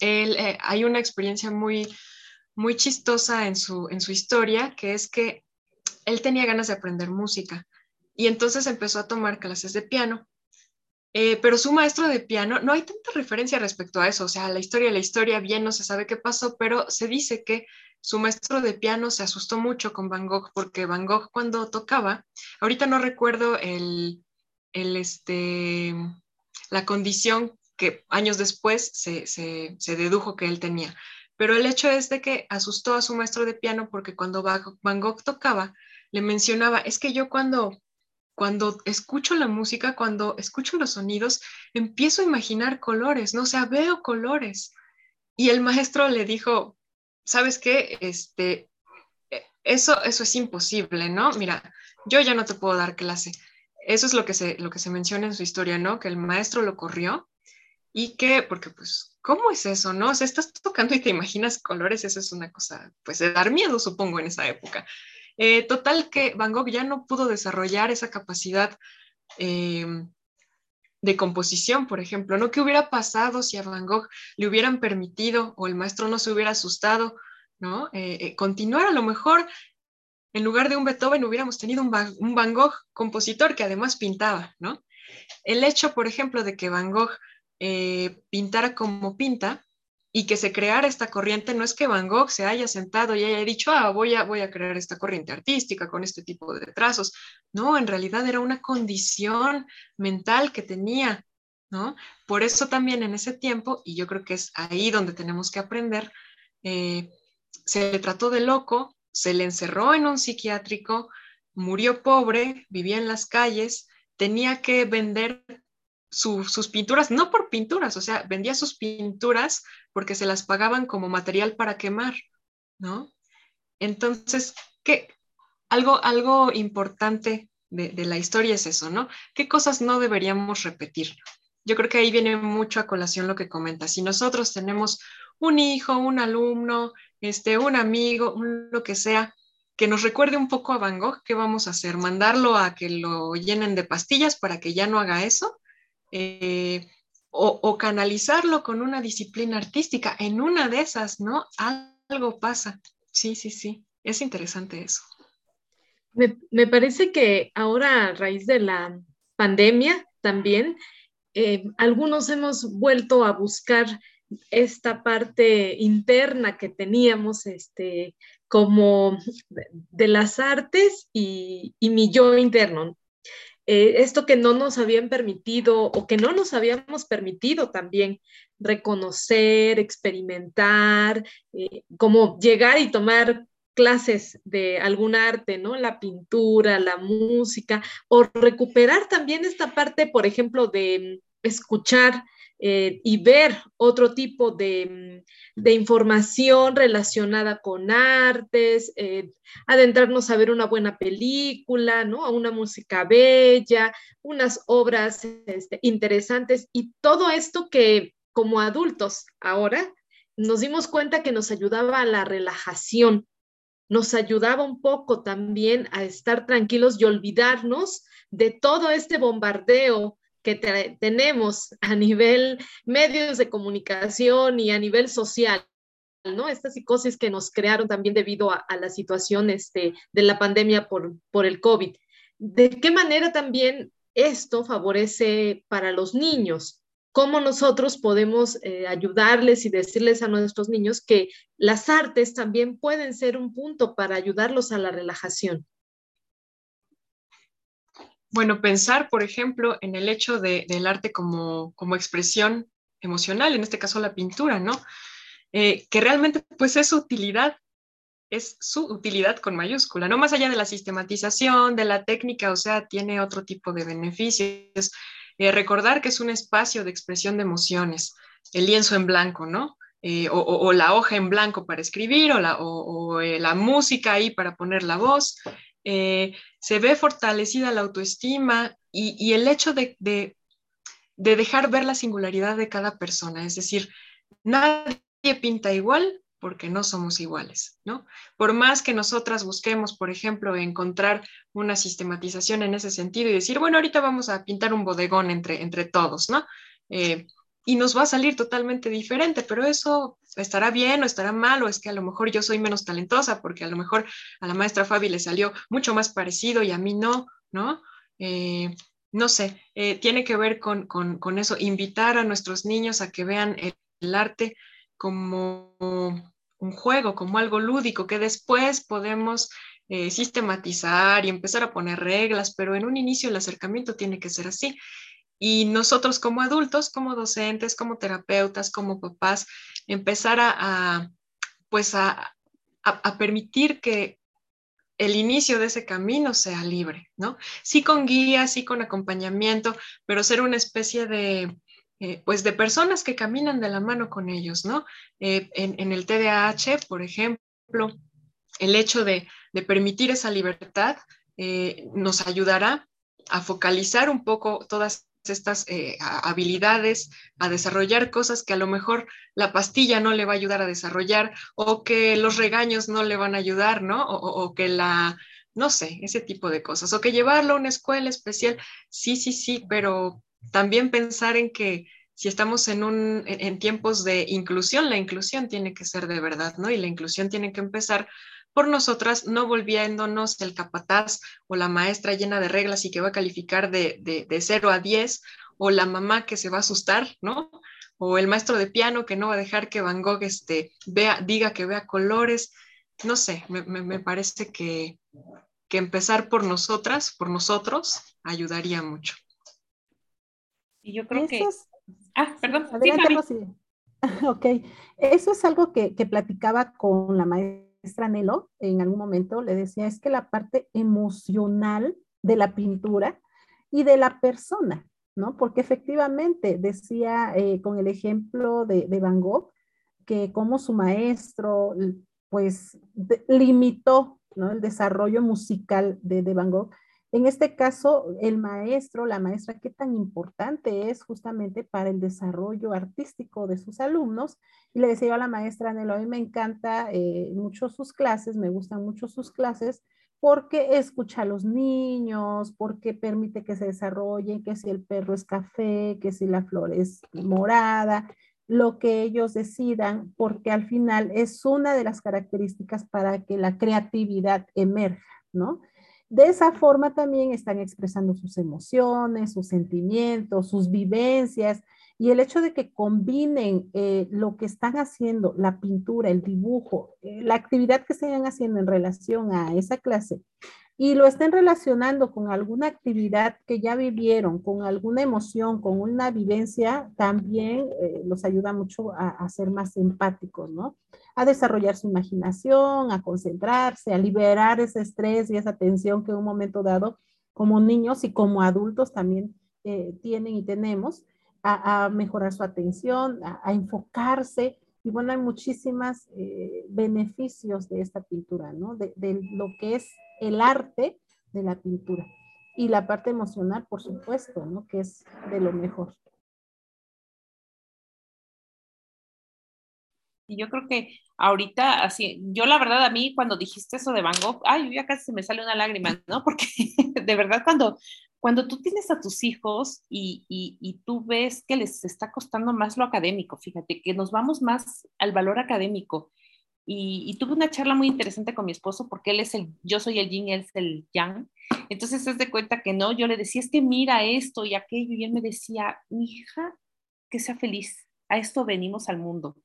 eh, hay una experiencia muy, muy chistosa en su, en su historia, que es que él tenía ganas de aprender música y entonces empezó a tomar clases de piano. Eh, pero su maestro de piano, no hay tanta referencia respecto a eso, o sea, la historia, la historia, bien no se sabe qué pasó, pero se dice que su maestro de piano se asustó mucho con Van Gogh porque Van Gogh cuando tocaba, ahorita no recuerdo el, el este, la condición que años después se, se, se dedujo que él tenía, pero el hecho es de que asustó a su maestro de piano porque cuando Van Gogh tocaba, le mencionaba, es que yo cuando cuando escucho la música, cuando escucho los sonidos, empiezo a imaginar colores, ¿no? O sea, veo colores. Y el maestro le dijo, ¿sabes qué? Este, e, eso, eso es imposible, ¿no? Mira, yo ya no te puedo dar clase. Eso es lo que se, lo que se menciona en su historia, ¿no? Que el maestro lo corrió y que, porque pues, ¿cómo es eso, no? O sea, estás tocando y te imaginas colores, eso es una cosa, pues, de dar miedo, supongo, en esa época. Eh, total que Van Gogh ya no pudo desarrollar esa capacidad eh, de composición, por ejemplo, ¿no? ¿Qué hubiera pasado si a Van Gogh le hubieran permitido o el maestro no se hubiera asustado, ¿no? Eh, continuar a lo mejor en lugar de un Beethoven hubiéramos tenido un Van, Gogh compositor que además pintaba, ¿no? El hecho, por ejemplo, de que Van Gogh pintara como pinta, y que se creara esta corriente, no es que Van Gogh se haya sentado y haya dicho, ah, voy a, voy a crear esta corriente artística con este tipo de trazos. No, en realidad era una condición mental que tenía, ¿no? Por eso también en ese tiempo, y yo creo que es ahí donde tenemos que aprender, eh, se le trató de loco, se le encerró en un psiquiátrico, murió pobre, vivía en las calles, tenía que vender sus pinturas, no por pinturas, o sea, vendía sus pinturas porque se las pagaban como material para quemar, ¿no? Entonces, ¿qué? Algo, algo importante de, de, la historia es eso, ¿no? ¿Qué cosas no deberíamos repetir? Yo creo que ahí viene mucho a colación lo que comenta. Si nosotros tenemos un hijo, un alumno, este, un amigo, lo que sea, que nos recuerde un poco a Van Gogh, ¿qué vamos a hacer? ¿Mandarlo a que lo llenen de pastillas para que ya no haga eso? Eh, o, canalizarlo con una disciplina artística. En una de esas, ¿no? Algo pasa. Sí, sí, sí. Es interesante eso. Me, parece que ahora, a raíz de la pandemia también, eh, algunos hemos vuelto a buscar esta parte interna que teníamos este, como de, las artes y, y, mi yo interno. Eh, esto que no nos habían permitido o que no nos habíamos permitido también reconocer, experimentar, eh, como llegar y tomar clases de algún arte, ¿no? La pintura, la música, o recuperar también esta parte, por ejemplo, de escuchar eh, y ver otro tipo de, información relacionada con artes, eh, adentrarnos a ver una buena película, ¿no? A una música bella, unas obras este, interesantes y todo esto que como adultos ahora nos dimos cuenta que nos ayudaba a la relajación, nos ayudaba un poco también a estar tranquilos y olvidarnos de todo este bombardeo que tenemos a nivel medios de comunicación y a nivel social, ¿no? Esta psicosis que nos crearon también debido a, la situación este, de la pandemia por, por el COVID. ¿De qué manera también esto favorece para los niños? ¿Cómo nosotros podemos eh, ayudarles y decirles a nuestros niños que las artes también pueden ser un punto para ayudarlos a la relajación? Bueno, pensar, por ejemplo, en el hecho del arte como, expresión emocional, en este caso la pintura, ¿no? Eh, que realmente pues es su utilidad, es su utilidad con mayúscula, no más allá de la sistematización, de la técnica, o sea, tiene otro tipo de beneficios. Eh, recordar que es un espacio de expresión de emociones, el lienzo en blanco, ¿no? Eh, o, la hoja en blanco para escribir, o la, la música ahí para poner la voz, eh, se ve fortalecida la autoestima y, el hecho de, dejar ver la singularidad de cada persona, es decir, nadie pinta igual porque no somos iguales, ¿no? Por más que nosotras busquemos, por ejemplo, encontrar una sistematización en ese sentido y decir, bueno, ahorita vamos a pintar un bodegón entre, entre todos, ¿no? Eh, y nos va a salir totalmente diferente, pero eso estará bien o estará mal, o es que a lo mejor yo soy menos talentosa, porque a lo mejor a la maestra Fabi le salió mucho más parecido y a mí no, ¿no? Eh, no sé, eh, tiene que ver con, eso, invitar a nuestros niños a que vean el, arte como un juego, como algo lúdico, que después podemos eh, sistematizar y empezar a poner reglas, pero en un inicio el acercamiento tiene que ser así. Y nosotros como adultos, como docentes, como terapeutas, como papás, empezar a, pues a, permitir que el inicio de ese camino sea libre, ¿no? Sí con guía, sí con acompañamiento, pero ser una especie de, eh, pues de personas que caminan de la mano con ellos, ¿no? Eh, en, el TDAH, por ejemplo, el hecho de, permitir esa libertad eh, nos ayudará a focalizar un poco todas estas eh, habilidades, a desarrollar cosas que a lo mejor la pastilla no le va a ayudar a desarrollar o que los regaños no le van a ayudar, ¿no? O, que la, no sé, ese tipo de cosas. O que llevarlo a una escuela especial, sí, sí, sí, pero también pensar en que si estamos en, un, en tiempos de inclusión, la inclusión tiene que ser de verdad, ¿no? Y la inclusión tiene que empezar por nosotras, no volviéndonos el capataz o la maestra llena de reglas y que va a calificar de, de, 0 a 10, o la mamá que se va a asustar, ¿no? O el maestro de piano que no va a dejar que Van Gogh este, vea, diga que vea colores. No sé, me, parece que, empezar por nosotras, por nosotros, ayudaría mucho. Y yo creo que... Ah, perdón. ok, eso es algo que, que platicaba con la maestra maestra Nelo en algún momento le decía, es que la parte emocional de la pintura y de la persona, ¿no? Porque efectivamente decía eh, con el ejemplo de, Van Gogh, que como su maestro, pues, limitó ¿no? el desarrollo musical de Van Gogh en este caso, el maestro, la maestra, qué tan importante es justamente para el desarrollo artístico de sus alumnos. Y le decía a la maestra, Nelo, a mí me encanta eh, mucho sus clases, me gustan mucho sus clases, porque escucha a los niños, porque permite que se desarrollen, que si el perro es café, que si la flor es morada, lo que ellos decidan, porque al final es una de las características para que la creatividad emerja, ¿no? De esa forma también están expresando sus emociones, sus sentimientos, sus vivencias y el hecho de que combinen eh, lo que están haciendo, la pintura, el dibujo, eh, la actividad que estén haciendo en relación a esa clase y lo estén relacionando con alguna actividad que ya vivieron, con alguna emoción, con una vivencia, también eh, los ayuda mucho a, a, ser más empáticos, ¿no? A desarrollar su imaginación, a concentrarse, a liberar ese estrés y esa tensión que en un momento dado, como niños y como adultos también eh, tienen y tenemos, a, mejorar su atención, a, a enfocarse y bueno, hay muchísimos eh, beneficios de esta pintura, ¿no? De, de, lo que es el arte de la pintura. Y la parte emocional, por supuesto, ¿no? Que es de lo mejor. Y yo creo que ahorita, así, yo la verdad a mí cuando dijiste eso de Van Gogh, ay, ya casi se me sale una lágrima, ¿no? Porque de verdad cuando, cuando tú tienes a tus hijos y, y, tú ves que les está costando más lo académico, fíjate, que nos vamos más al valor académico. Y, tuve una charla muy interesante con mi esposo porque él es el, yo soy el yin, él es el yang. Entonces es de cuenta que no, yo le decía, es que mira esto y aquello, y él me decía, mi hija, que sea feliz, a esto venimos al mundo.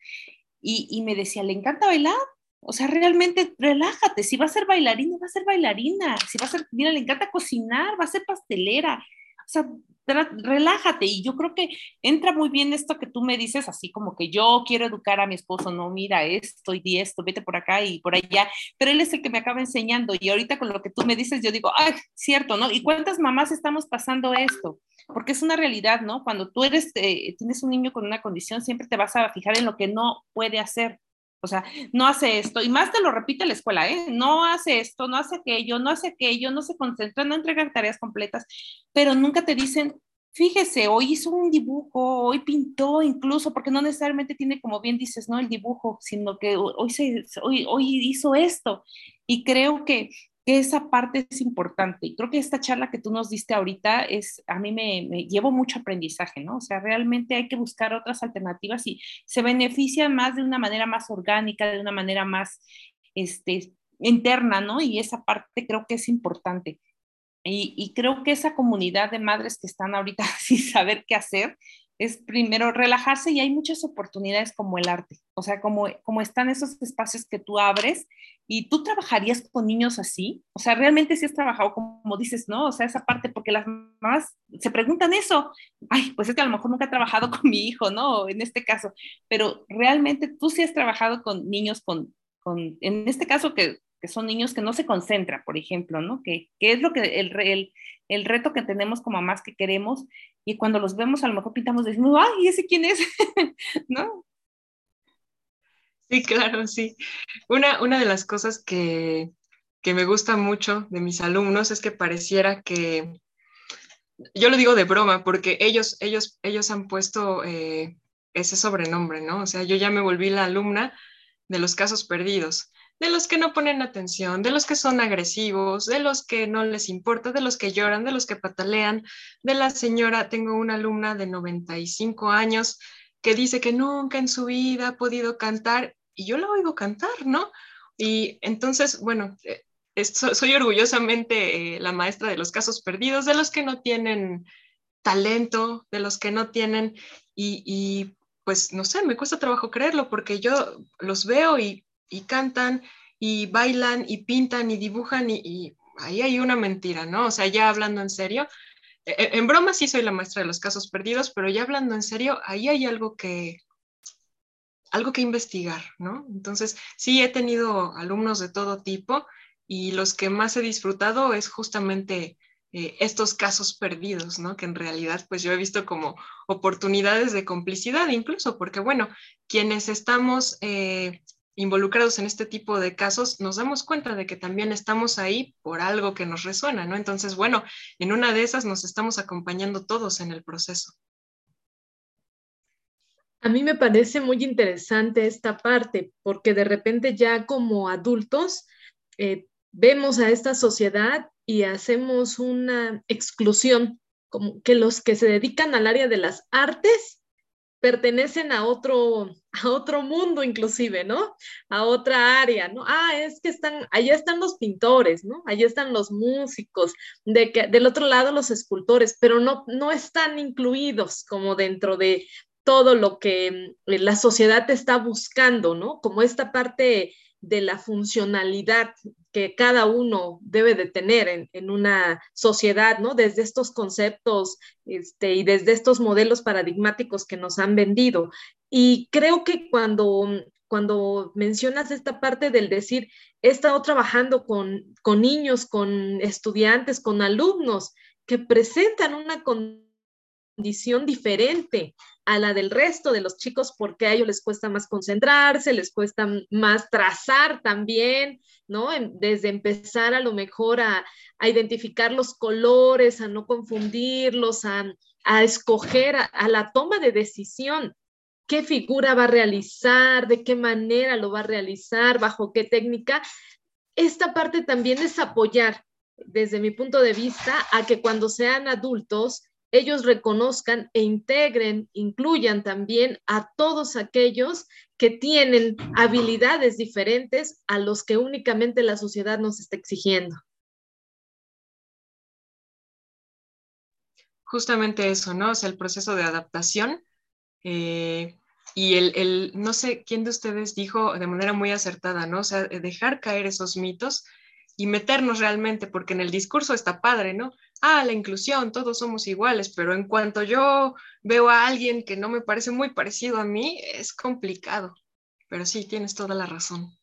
Y, me decía, ¿le encanta bailar? O sea, realmente relájate. Si va a ser bailarina, va a ser bailarina. Si va a ser, mira, le encanta cocinar, va a ser pastelera. O sea, relájate. Y yo creo que entra muy bien esto que tú me dices, así como que yo quiero educar a mi esposo, no, mira esto y esto, vete por acá y por allá. Pero él es el que me acaba enseñando. Y ahorita con lo que tú me dices, yo digo, ay, cierto, ¿no? ¿Y cuántas mamás estamos pasando esto? Porque es una realidad, ¿no? Cuando tú eres, eh, tienes un niño con una condición, siempre te vas a fijar en lo que no puede hacer o sea, no hace esto, y más te lo repite la escuela, ¿eh? No hace esto, no hace aquello, no hace aquello, no se concentra, no entrega tareas completas, pero nunca te dicen, fíjese, hoy hizo un dibujo, hoy pintó incluso, porque no necesariamente tiene, como bien dices, no el dibujo, sino que hoy, se, hoy, hoy hizo esto. Y creo que que esa parte es importante. Y creo que esta charla que tú nos diste ahorita es, a mí me, me llevo mucho aprendizaje, ¿no? O sea, realmente hay que buscar otras alternativas y se beneficia más de una manera más orgánica, de una manera más este, interna, ¿no? Y esa parte creo que es importante. Y, y, creo que esa comunidad de madres que están ahorita sin saber qué hacer, es primero relajarse y hay muchas oportunidades como el arte, o sea, como, como están esos espacios que tú abres y tú trabajarías con niños así, o sea, realmente sí has trabajado como dices, ¿no? O sea, esa parte, porque las mamás se preguntan eso, ay, pues es que a lo mejor nunca he trabajado con mi hijo, ¿no? En este caso, pero realmente tú sí has trabajado con niños con, con en este caso que que son niños que no se concentran, por ejemplo, ¿no? Que, que es lo que el, el, el, reto que tenemos como mamás que queremos y cuando los vemos a lo mejor pintamos decimos, ay, ¿ese quién es? ¿No? Sí, claro, sí. Una, una de las cosas que, que me gusta mucho de mis alumnos es que pareciera que, yo lo digo de broma, porque ellos, ellos, ellos han puesto eh, ese sobrenombre, ¿no? O sea, yo ya me volví la alumna de los casos perdidos de los que no ponen atención, de los que son agresivos, de los que no les importa, de los que lloran, de los que patalean, de la señora, tengo una alumna de 95 años que dice que nunca en su vida ha podido cantar y yo la oigo cantar, ¿no? Y entonces, bueno, eh, soy orgullosamente eh, la maestra de los casos perdidos, de los que no tienen talento, de los que no tienen, y, y pues no sé, me cuesta trabajo creerlo porque yo los veo y y cantan y bailan y pintan y dibujan y, ahí hay una mentira, ¿no? O sea, ya hablando en serio, e, e, en, broma sí soy la maestra de los casos perdidos, pero ya hablando en serio, ahí hay algo que algo que investigar, ¿no? Entonces, sí he tenido alumnos de todo tipo y los que más he disfrutado es justamente eh, estos casos perdidos, ¿no? Que en realidad, pues yo he visto como oportunidades de complicidad incluso, porque bueno, quienes estamos eh, involucrados en este tipo de casos, nos damos cuenta de que también estamos ahí por algo que nos resuena, ¿no? Entonces, bueno, en una de esas nos estamos acompañando todos en el proceso. A mí me parece muy interesante esta parte, porque de repente ya como adultos eh, vemos a esta sociedad y hacemos una exclusión, como que los que se dedican al área de las artes pertenecen a otro, a otro mundo inclusive, ¿no? A otra área, ¿no? Ah, es que están, allá están los pintores, ¿no? Allá están los músicos, de que, del otro lado los escultores, pero no, no están incluidos como dentro de todo lo que mm, la sociedad está buscando, ¿no? Como esta parte de la funcionalidad que cada uno debe de tener en, una sociedad, ¿no? Desde estos conceptos este, y desde estos modelos paradigmáticos que nos han vendido. Y creo que cuando, cuando mencionas esta parte del decir, he estado trabajando con, con niños, con estudiantes, con alumnos que presentan una condición diferente a la del resto de los chicos porque a ellos les cuesta más concentrarse, les cuesta más trazar también, ¿no? Desde empezar a lo mejor a, identificar los colores, a no confundirlos, a, escoger, a, la toma de decisión qué figura va a realizar, de qué manera lo va a realizar, bajo qué técnica. Esta parte también es apoyar, desde mi punto de vista, a que cuando sean adultos ellos reconozcan e integren, incluyan también a todos aquellos que tienen habilidades diferentes a los que únicamente la sociedad nos está exigiendo. Justamente eso, ¿no? O sea, el proceso de adaptación. Eh, y el, el, no sé quién de ustedes dijo de manera muy acertada, ¿no? O sea, dejar caer esos mitos y meternos realmente, porque en el discurso está padre, ¿no? ah, la inclusión, todos somos iguales, pero en cuanto yo veo a alguien que no me parece muy parecido a mí, es complicado. Pero sí, tienes toda la razón.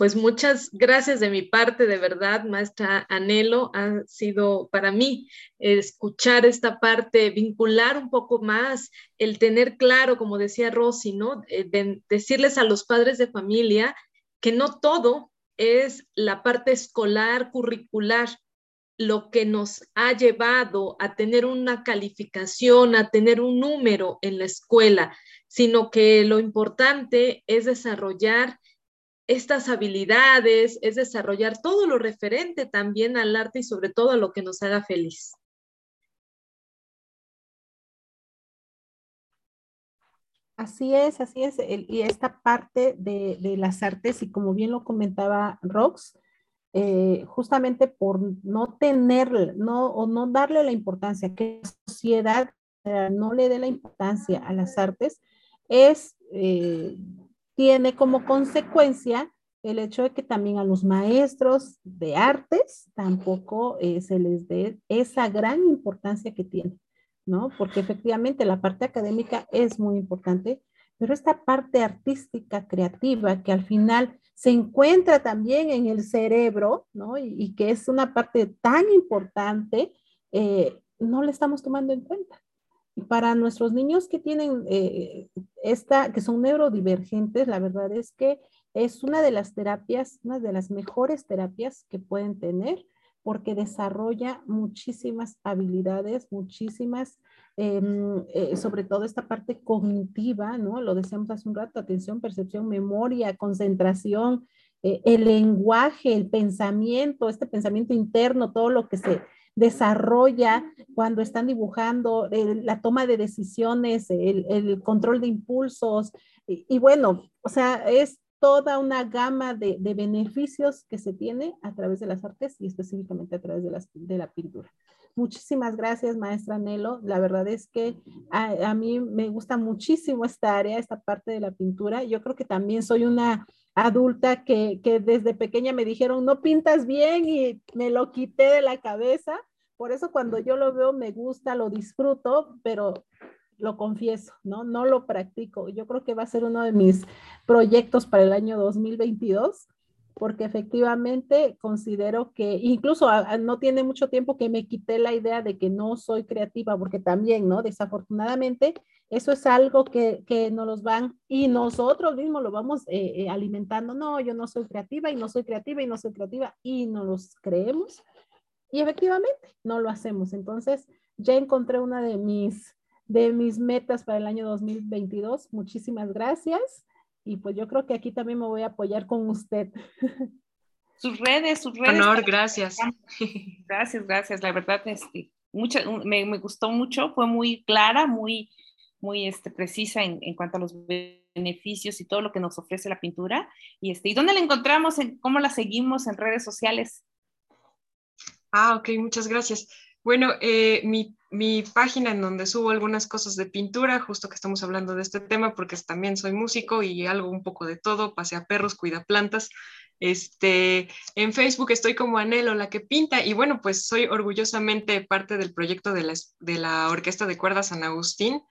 Pues muchas gracias de mi parte, de verdad, maestra Anhelo. Ha sido para mí escuchar esta parte, vincular un poco más, el tener claro, como decía Rosy, ¿no? Eh, decirles a los padres de familia que no todo es la parte escolar, curricular, lo que nos ha llevado a tener una calificación, a tener un número en la escuela, sino que lo importante es desarrollar estas habilidades, es desarrollar todo lo referente también al arte y sobre todo a lo que nos haga feliz. Así es, así es. y esta parte de, las artes, y como bien lo comentaba Rox, eh, justamente por no tener, no, o no darle la importancia, que la sociedad eh, no le dé la importancia a las artes, es, eh, tiene como consecuencia el hecho de que también a los maestros de artes tampoco se les dé esa gran importancia que tiene. ¿no? Porque efectivamente la parte académica es muy importante, pero esta parte artística, creativa, que al final se encuentra también en el cerebro, ¿no? Y, que es una parte tan importante, eh, no la estamos tomando en cuenta. Para nuestros niños que tienen eh, esta, que son neurodivergentes, la verdad es que es una de las terapias, una de las mejores terapias que pueden tener, porque desarrolla muchísimas habilidades, muchísimas, em, eh, sobre todo esta parte cognitiva, ¿no? Lo decíamos hace un rato, atención, percepción, memoria, concentración, eh, el lenguaje, el pensamiento, este pensamiento interno, todo lo que se desarrolla cuando están dibujando, la toma de decisiones, el, control de impulsos, y, y bueno, o sea, es toda una gama de, beneficios que se tiene a través de las artes y específicamente a través de, de la pintura. Muchísimas gracias, maestra Nelo. La verdad es que a, mí me gusta muchísimo esta área, esta parte de la pintura. Yo creo que también soy una adulta que, que desde pequeña me dijeron, no pintas bien y me lo quité de la cabeza. Por eso cuando yo lo veo me gusta, lo disfruto, pero lo confieso, ¿no? No lo practico. Yo creo que va a ser uno de mis proyectos para el año 2022, porque efectivamente considero que incluso no tiene mucho tiempo que me quité la idea de que no soy creativa, porque también, ¿no? Desafortunadamente, eso es algo que, que nos los van y nosotros mismos lo vamos eh, eh, alimentando. No, yo no soy creativa y no soy creativa y no soy creativa y no los creemos. Y efectivamente, no lo hacemos. Entonces, ya encontré una de mis de mis metas para el año 2022. Muchísimas gracias. Y pues yo creo que aquí también me voy a apoyar con usted. Sus redes, sus redes. Honor, gracias. Gracias, gracias. La verdad, este, mucha, me, me, gustó mucho, fue muy clara, muy, muy este, precisa en, en, cuanto a los beneficios y todo lo que nos ofrece la pintura. Y, este, ¿y dónde la encontramos? En, ¿Cómo la seguimos en redes sociales? Ah, ok, muchas gracias. Bueno, eh, mi, mi, página en donde subo algunas cosas de pintura, justo que estamos hablando de este tema, porque también soy músico y algo un poco de todo, pasea perros, cuida plantas. Este, en Facebook estoy como Anelo, la que pinta, y bueno, pues soy orgullosamente parte del proyecto de la, de la Orquesta de Cuerdas San Agustín.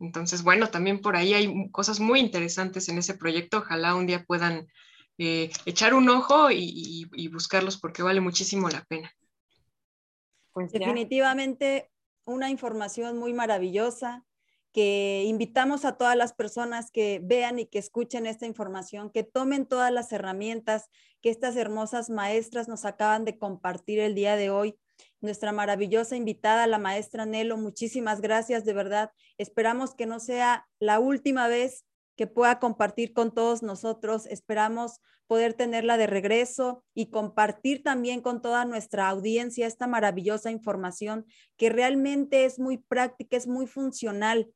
Entonces, bueno, también por ahí hay cosas muy interesantes en ese proyecto. Ojalá un día puedan eh, echar un ojo y, y buscarlos porque vale muchísimo la pena. Pues Definitivamente una información muy maravillosa que invitamos a todas las personas que vean y que escuchen esta información, que tomen todas las herramientas que estas hermosas maestras nos acaban de compartir el día de hoy. Nuestra maravillosa invitada, la maestra Nelo, muchísimas gracias, de verdad. Esperamos que no sea la última vez que pueda compartir con todos nosotros. Esperamos poder tenerla de regreso y compartir también con toda nuestra audiencia esta maravillosa información que realmente es muy práctica, es muy funcional.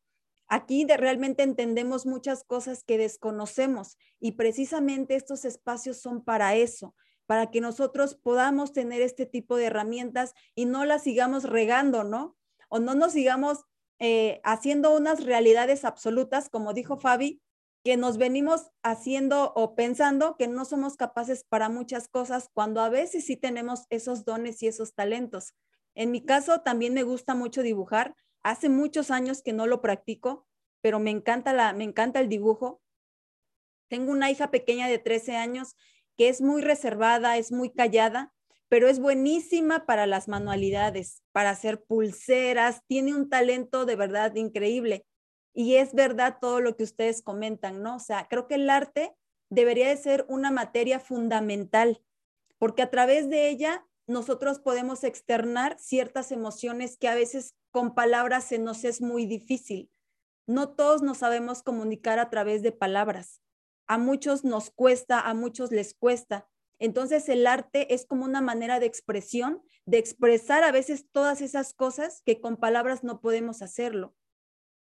Aquí realmente entendemos muchas cosas que desconocemos y precisamente estos espacios son para eso, para que nosotros podamos tener este tipo de herramientas y no las sigamos regando, ¿no? O no nos sigamos eh, haciendo unas realidades absolutas, como dijo Fabi, que nos venimos haciendo o pensando que no somos capaces para muchas cosas cuando a veces sí tenemos esos dones y esos talentos. En mi caso también me gusta mucho dibujar. Hace muchos años que no lo practico, pero me encanta, la, me encanta el dibujo. Tengo una hija pequeña de 13 años que es muy reservada, es muy callada, pero es buenísima para las manualidades, para hacer pulseras, tiene un talento de verdad increíble. Y es verdad todo lo que ustedes comentan, ¿no? O sea, creo que el arte debería de ser una materia fundamental, porque a través de ella nosotros podemos externar ciertas emociones que a veces con palabras se nos es muy difícil. No todos nos sabemos comunicar a través de palabras. A muchos nos cuesta, a muchos les cuesta. Entonces el arte es como una manera de expresión, de expresar a veces todas esas cosas que con palabras no podemos hacerlo.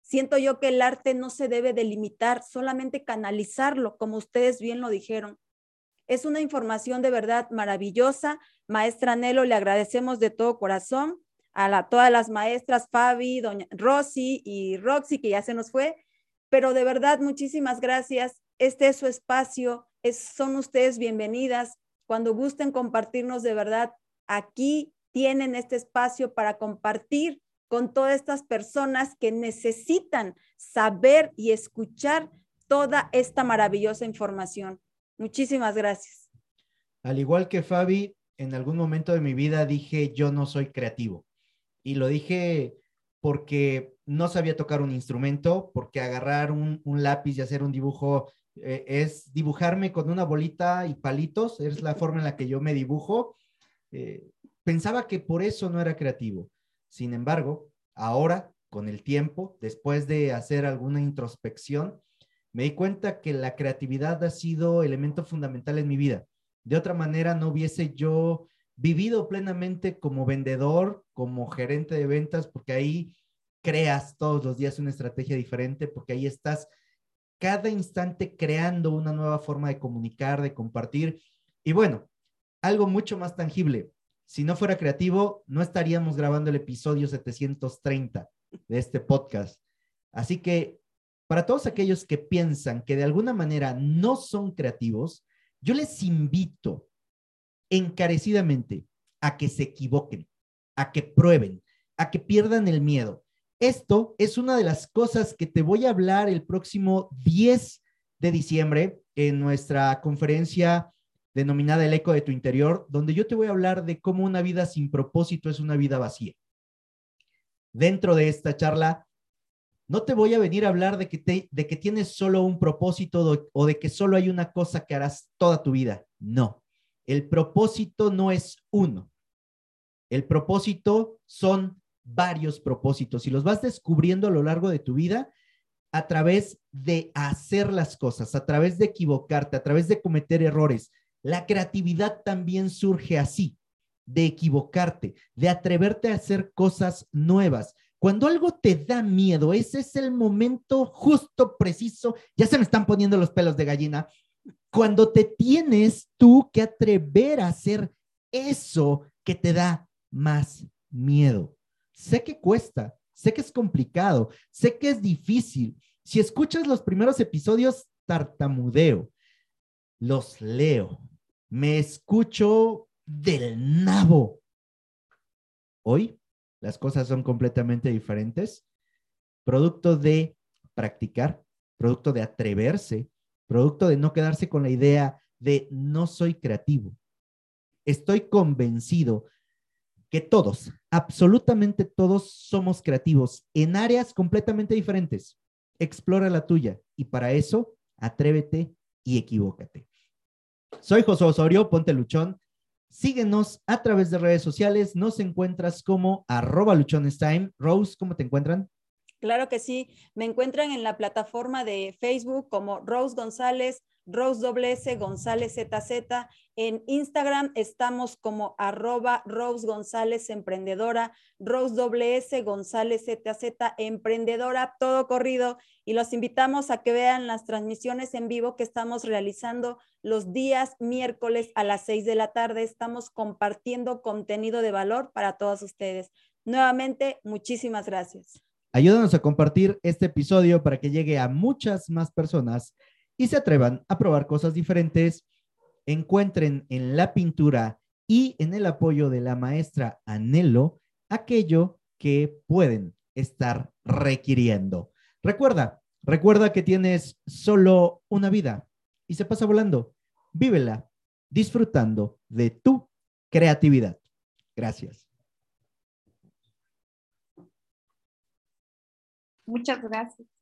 Siento yo que el arte no se debe delimitar, solamente canalizarlo, como ustedes bien lo dijeron. Es una información de verdad maravillosa. Maestra Nelo, le agradecemos de todo corazón a todas las maestras, Fabi, doña Rosy y Roxy, que ya se nos fue. Pero de verdad, muchísimas gracias. Este es su espacio. son ustedes bienvenidas. Cuando gusten compartirnos de verdad, aquí tienen este espacio para compartir con todas estas personas que necesitan saber y escuchar toda esta maravillosa información. Muchísimas gracias. Al igual que Fabi, en algún momento de mi vida dije, yo no soy creativo. Y lo dije porque no sabía tocar un instrumento, porque agarrar un, lápiz y hacer un dibujo eh, es dibujarme con una bolita y palitos, es la forma en la que yo me dibujo. Eh, pensaba que por eso no era creativo. Sin embargo, ahora, con el tiempo, después de hacer alguna introspección, me di cuenta que la creatividad ha sido elemento fundamental en mi vida. De otra manera, no hubiese yo vivido plenamente como vendedor, como gerente de ventas, porque ahí creas todos los días una estrategia diferente, porque ahí estás cada instante creando una nueva forma de comunicar, de compartir. Y bueno, algo mucho más tangible. Si no fuera creativo, no estaríamos grabando el episodio 730 de este podcast. Así que para todos aquellos que piensan que de alguna manera no son creativos, yo les invito encarecidamente a que se equivoquen, a que prueben, a que pierdan el miedo. Esto es una de las cosas que te voy a hablar el próximo 10 de diciembre en nuestra conferencia denominada El eco de tu interior, donde yo te voy a hablar de cómo una vida sin propósito es una vida vacía. Dentro de esta charla, no te voy a venir a hablar de que, de que tienes solo un propósito o de que solo hay una cosa que harás toda tu vida. No, el propósito no es uno. El propósito son varios propósitos y los vas descubriendo a lo largo de tu vida a través de hacer las cosas, a través de equivocarte, a través de cometer errores, la creatividad también surge así, de equivocarte, de atreverte a hacer cosas nuevas. Cuando algo te da miedo, ese es el momento justo, preciso, ya se me están poniendo los pelos de gallina, cuando te tienes tú que atrever a hacer eso que te da más miedo. Sé que cuesta, sé que es complicado, sé que es difícil. Si escuchas los primeros episodios, tartamudeo, los leo, me escucho del nabo. Hoy las cosas son completamente diferentes, producto de practicar, producto de atreverse, producto de no quedarse con la idea de no soy creativo. Estoy convencido que todos, absolutamente todos somos creativos en áreas completamente diferentes. Explora la tuya y para eso atrévete y equivócate. Soy José Osorio, ponte luchón. Síguenos a través de redes sociales. Nos encuentras como arroba luchonestime. Rose, ¿cómo te encuentran? Claro que sí. Me encuentran en la plataforma de Facebook como Rose González Rose WS González ZZ. En Instagram estamos como arroba Rose González Emprendedora, Rose WS González ZZ Emprendedora, todo corrido. Y los invitamos a que vean las transmisiones en vivo que estamos realizando los días miércoles a las seis de la tarde. Estamos compartiendo contenido de valor para todos ustedes. Nuevamente, muchísimas gracias. Ayúdanos a compartir este episodio para que llegue a muchas más personas y se atrevan a probar cosas diferentes, encuentren en la pintura y en el apoyo de la maestra Anelo aquello que pueden estar requiriendo. Recuerda, recuerda que tienes solo una vida y se pasa volando. Vívela disfrutando de tu creatividad. Gracias. Muchas gracias.